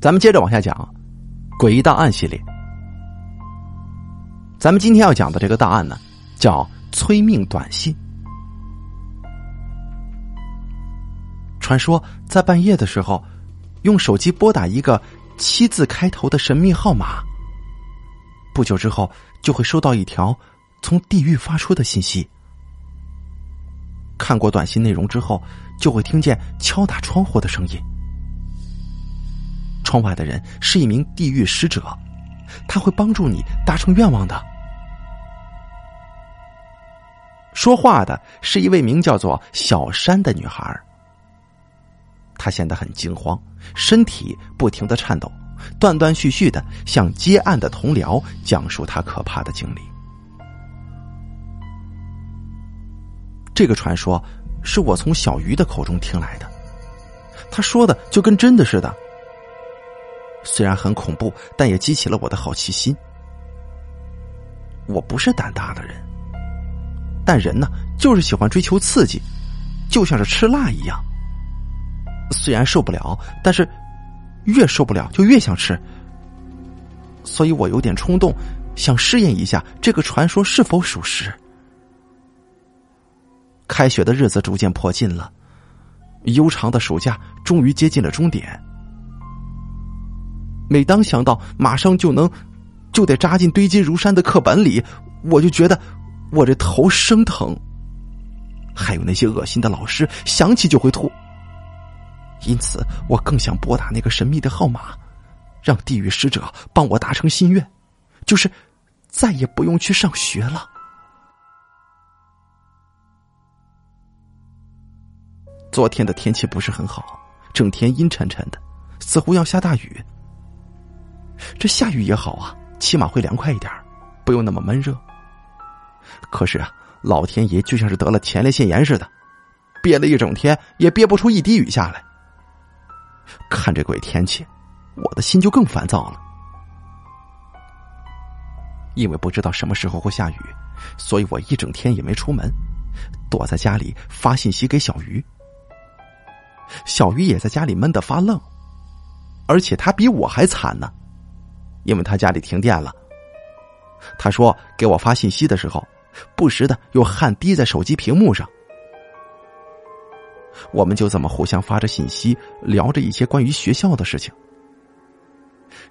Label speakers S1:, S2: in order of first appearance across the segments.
S1: 咱们接着往下讲，诡异档案系列。咱们今天要讲的这个档案呢，叫催命短信。传说在半夜的时候，用手机拨打一个七字开头的神秘号码，不久之后就会收到一条从地狱发出的信息。看过短信内容之后，就会听见敲打窗户的声音。窗外的人是一名地狱使者，他会帮助你达成愿望的。说话的是一位名叫做小山的女孩。她显得很惊慌，身体不停的颤抖，断断续续的向接案的同僚讲述她可怕的经历。这个传说是我从小鱼的口中听来的，他说的就跟真的似的。虽然很恐怖，但也激起了我的好奇心。我不是胆大的人，但人呢，就是喜欢追求刺激，就像是吃辣一样。虽然受不了，但是越受不了就越想吃，所以我有点冲动，想试验一下这个传说是否属实。开学的日子逐渐迫近了，悠长的暑假终于接近了终点。每当想到马上就能，就得扎进堆积如山的课本里，我就觉得我这头生疼。还有那些恶心的老师，想起就会吐。因此，我更想拨打那个神秘的号码，让地狱使者帮我达成心愿，就是再也不用去上学了。昨天的天气不是很好，整天阴沉沉的，似乎要下大雨。这下雨也好啊，起码会凉快一点，不用那么闷热。可是啊，老天爷就像是得了前列腺炎似的，憋了一整天也憋不出一滴雨下来。看这鬼天气，我的心就更烦躁了。因为不知道什么时候会下雨，所以我一整天也没出门，躲在家里发信息给小鱼。小鱼也在家里闷得发愣，而且他比我还惨呢。因为他家里停电了，他说给我发信息的时候，不时的有汗滴在手机屏幕上。我们就这么互相发着信息，聊着一些关于学校的事情。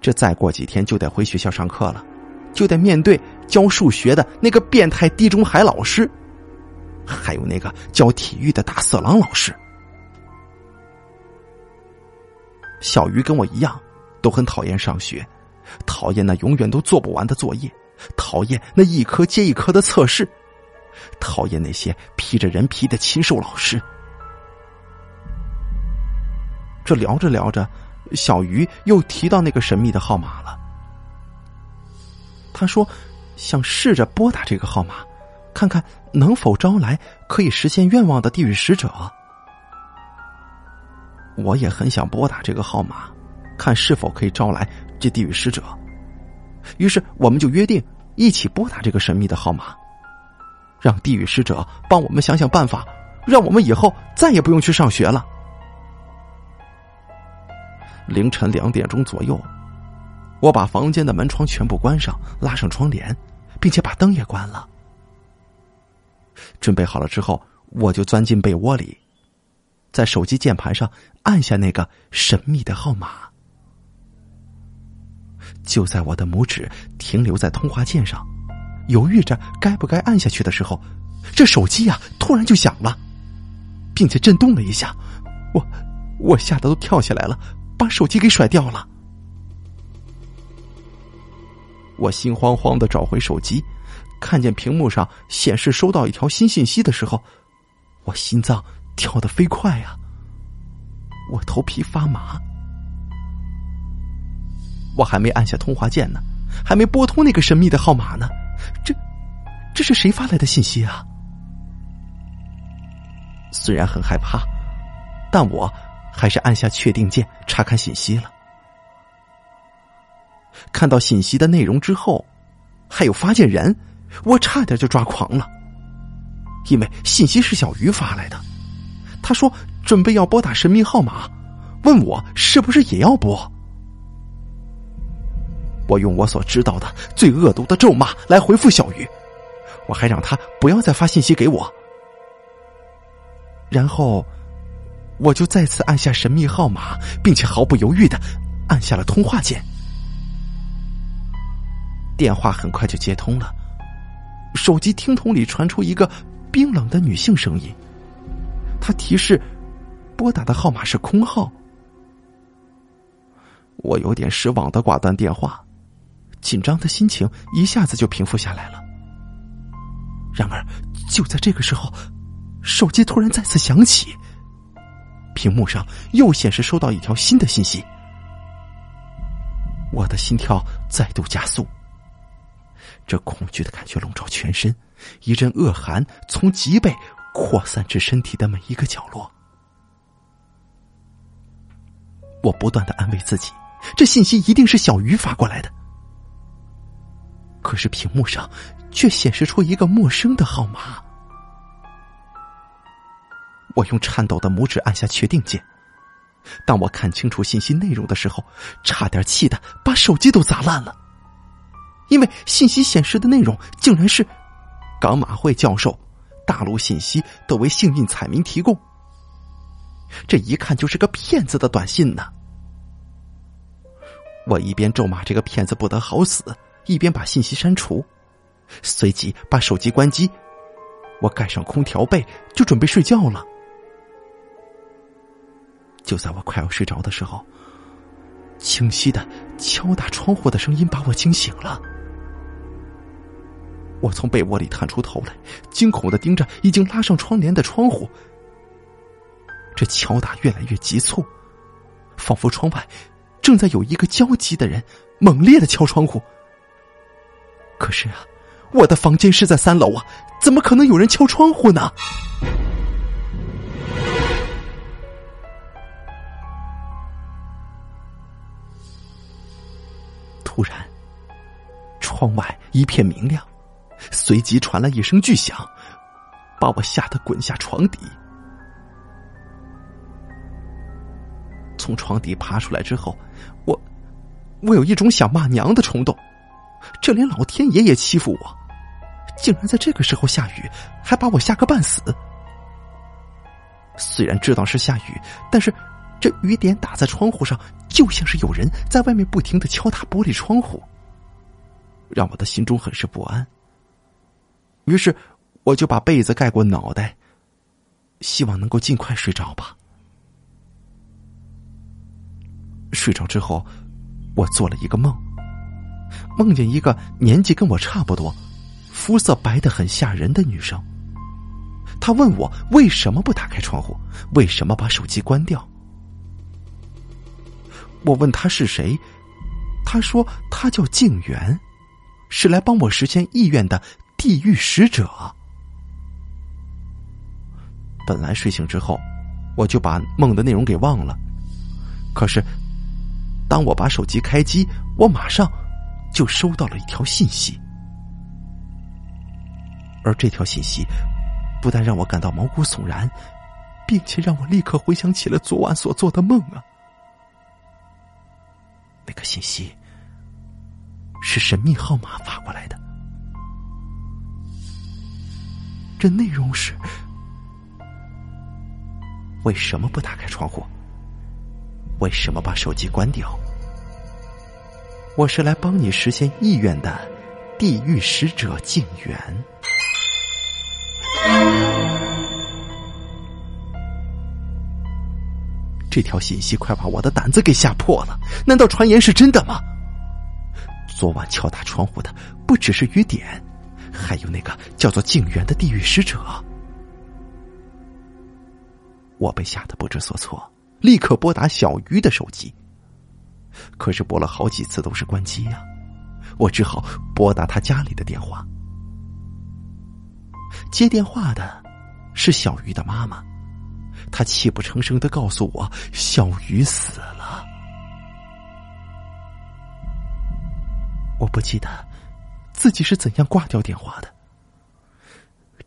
S1: 这再过几天就得回学校上课了，就得面对教数学的那个变态地中海老师，还有那个教体育的大色狼老师。小鱼跟我一样，都很讨厌上学。讨厌那永远都做不完的作业，讨厌那一科接一科的测试，讨厌那些披着人皮的禽兽老师。这聊着聊着，小鱼又提到那个神秘的号码了。他说：“想试着拨打这个号码，看看能否招来可以实现愿望的地狱使者。”我也很想拨打这个号码，看是否可以招来。这地狱使者，于是我们就约定一起拨打这个神秘的号码，让地狱使者帮我们想想办法，让我们以后再也不用去上学了。凌晨两点钟左右，我把房间的门窗全部关上，拉上窗帘，并且把灯也关了。准备好了之后，我就钻进被窝里，在手机键盘上按下那个神秘的号码。就在我的拇指停留在通话键上，犹豫着该不该按下去的时候，这手机呀突然就响了，并且震动了一下，我我吓得都跳起来了，把手机给甩掉了。我心慌慌的找回手机，看见屏幕上显示收到一条新信息的时候，我心脏跳得飞快啊，我头皮发麻。我还没按下通话键呢，还没拨通那个神秘的号码呢，这，这是谁发来的信息啊？虽然很害怕，但我还是按下确定键查看信息了。看到信息的内容之后，还有发件人，我差点就抓狂了，因为信息是小鱼发来的，他说准备要拨打神秘号码，问我是不是也要拨。我用我所知道的最恶毒的咒骂来回复小鱼，我还让他不要再发信息给我。然后，我就再次按下神秘号码，并且毫不犹豫的按下了通话键。电话很快就接通了，手机听筒里传出一个冰冷的女性声音，她提示拨打的号码是空号。我有点失望的挂断电话，紧张的心情一下子就平复下来了。然而，就在这个时候，手机突然再次响起，屏幕上又显示收到一条新的信息，我的心跳再度加速。这恐惧的感觉笼罩全身，一阵恶寒从脊背扩散至身体的每一个角落。我不断的安慰自己。这信息一定是小鱼发过来的，可是屏幕上却显示出一个陌生的号码。我用颤抖的拇指按下确定键。当我看清楚信息内容的时候，差点气得把手机都砸烂了。因为信息显示的内容竟然是港马会教授，大陆信息都为幸运彩民提供。这一看就是个骗子的短信呢。我一边咒骂这个骗子不得好死，一边把信息删除，随即把手机关机。我盖上空调被，就准备睡觉了。就在我快要睡着的时候，清晰的敲打窗户的声音把我惊醒了。我从被窝里探出头来，惊恐的盯着已经拉上窗帘的窗户。这敲打越来越急促，仿佛窗外……正在有一个焦急的人猛烈的敲窗户，可是啊，我的房间是在三楼啊，怎么可能有人敲窗户呢？突然，窗外一片明亮，随即传来一声巨响，把我吓得滚下床底。从床底爬出来之后，我，我有一种想骂娘的冲动。这连老天爷也欺负我，竟然在这个时候下雨，还把我吓个半死。虽然知道是下雨，但是这雨点打在窗户上，就像是有人在外面不停的敲打玻璃窗户，让我的心中很是不安。于是，我就把被子盖过脑袋，希望能够尽快睡着吧。睡着之后，我做了一个梦，梦见一个年纪跟我差不多、肤色白的很吓人的女生。她问我为什么不打开窗户，为什么把手机关掉。我问她是谁，她说她叫静媛，是来帮我实现意愿的地狱使者。本来睡醒之后，我就把梦的内容给忘了，可是。当我把手机开机，我马上就收到了一条信息，而这条信息不但让我感到毛骨悚然，并且让我立刻回想起了昨晚所做的梦啊！那个信息是神秘号码发过来的，这内容是：为什么不打开窗户？为什么把手机关掉？我是来帮你实现意愿的地狱使者静源。这条信息快把我的胆子给吓破了！难道传言是真的吗？昨晚敲打窗户的不只是雨点，还有那个叫做静源的地狱使者。我被吓得不知所措。立刻拨打小鱼的手机，可是拨了好几次都是关机呀，我只好拨打他家里的电话。接电话的是小鱼的妈妈，她泣不成声的告诉我小鱼死了。我不记得自己是怎样挂掉电话的，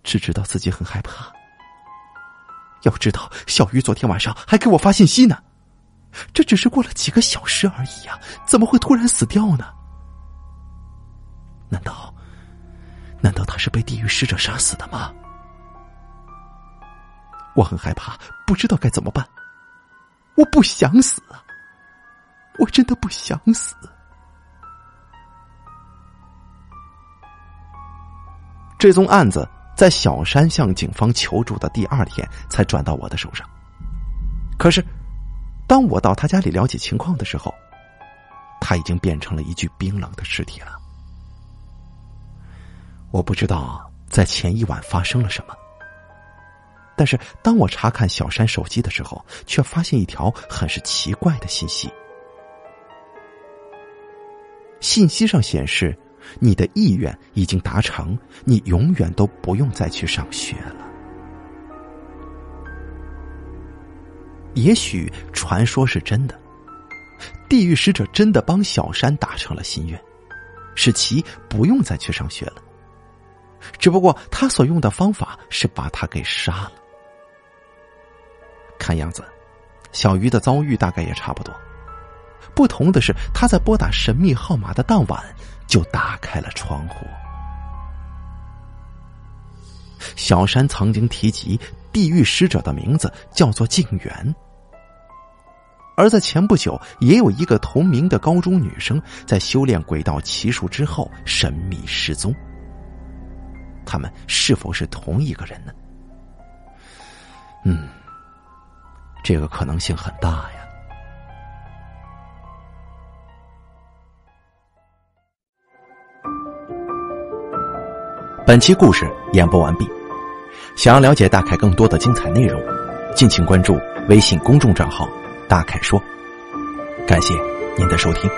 S1: 只知道自己很害怕。要知道，小鱼昨天晚上还给我发信息呢。这只是过了几个小时而已呀，怎么会突然死掉呢？难道，难道他是被地狱使者杀死的吗？我很害怕，不知道该怎么办。我不想死啊！我真的不想死。这宗案子在小山向警方求助的第二天才转到我的手上。可是，当我到他家里了解情况的时候，他已经变成了一具冰冷的尸体了。我不知道在前一晚发生了什么，但是当我查看小山手机的时候，却发现一条很是奇怪的信息。信息上显示。你的意愿已经达成，你永远都不用再去上学了。也许传说是真的，地狱使者真的帮小山达成了心愿，使其不用再去上学了。只不过他所用的方法是把他给杀了。看样子，小鱼的遭遇大概也差不多。不同的是，他在拨打神秘号码的当晚就打开了窗户。小山曾经提及地狱使者的名字叫做静园，而在前不久，也有一个同名的高中女生在修炼鬼道奇术之后神秘失踪。他们是否是同一个人呢？嗯，这个可能性很大呀。本期故事演播完毕。想要了解大凯更多的精彩内容，敬请关注微信公众账号“大凯说”。感谢您的收听。